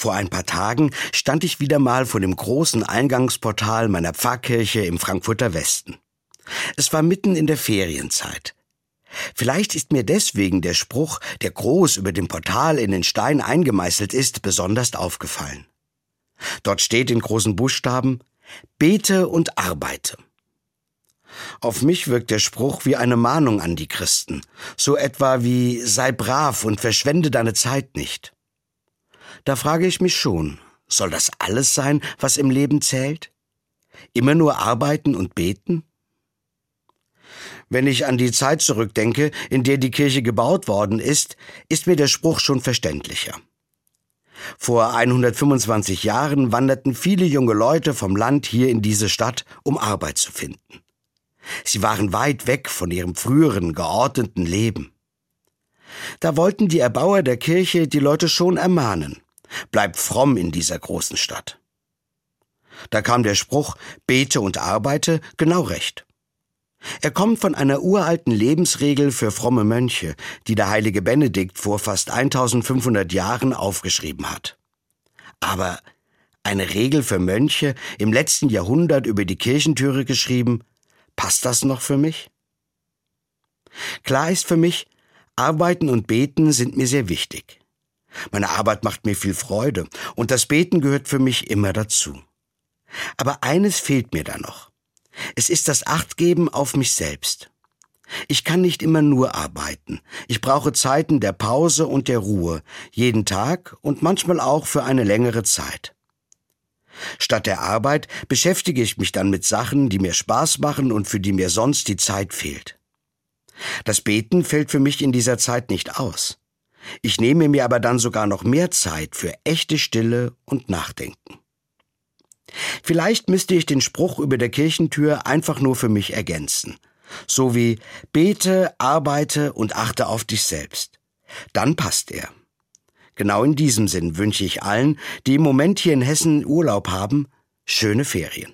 Vor ein paar Tagen stand ich wieder mal vor dem großen Eingangsportal meiner Pfarrkirche im Frankfurter Westen. Es war mitten in der Ferienzeit. Vielleicht ist mir deswegen der Spruch, der groß über dem Portal in den Stein eingemeißelt ist, besonders aufgefallen. Dort steht in großen Buchstaben Bete und arbeite. Auf mich wirkt der Spruch wie eine Mahnung an die Christen, so etwa wie sei brav und verschwende deine Zeit nicht. Da frage ich mich schon, soll das alles sein, was im Leben zählt? Immer nur arbeiten und beten? Wenn ich an die Zeit zurückdenke, in der die Kirche gebaut worden ist, ist mir der Spruch schon verständlicher. Vor 125 Jahren wanderten viele junge Leute vom Land hier in diese Stadt, um Arbeit zu finden. Sie waren weit weg von ihrem früheren geordneten Leben. Da wollten die Erbauer der Kirche die Leute schon ermahnen. Bleib fromm in dieser großen Stadt. Da kam der Spruch, bete und arbeite, genau recht. Er kommt von einer uralten Lebensregel für fromme Mönche, die der heilige Benedikt vor fast 1500 Jahren aufgeschrieben hat. Aber eine Regel für Mönche im letzten Jahrhundert über die Kirchentüre geschrieben, passt das noch für mich? Klar ist für mich, Arbeiten und Beten sind mir sehr wichtig. Meine Arbeit macht mir viel Freude und das Beten gehört für mich immer dazu. Aber eines fehlt mir da noch. Es ist das Achtgeben auf mich selbst. Ich kann nicht immer nur arbeiten. Ich brauche Zeiten der Pause und der Ruhe, jeden Tag und manchmal auch für eine längere Zeit. Statt der Arbeit beschäftige ich mich dann mit Sachen, die mir Spaß machen und für die mir sonst die Zeit fehlt. Das Beten fällt für mich in dieser Zeit nicht aus. Ich nehme mir aber dann sogar noch mehr Zeit für echte Stille und Nachdenken. Vielleicht müsste ich den Spruch über der Kirchentür einfach nur für mich ergänzen. So wie bete, arbeite und achte auf dich selbst. Dann passt er. Genau in diesem Sinn wünsche ich allen, die im Moment hier in Hessen Urlaub haben, schöne Ferien.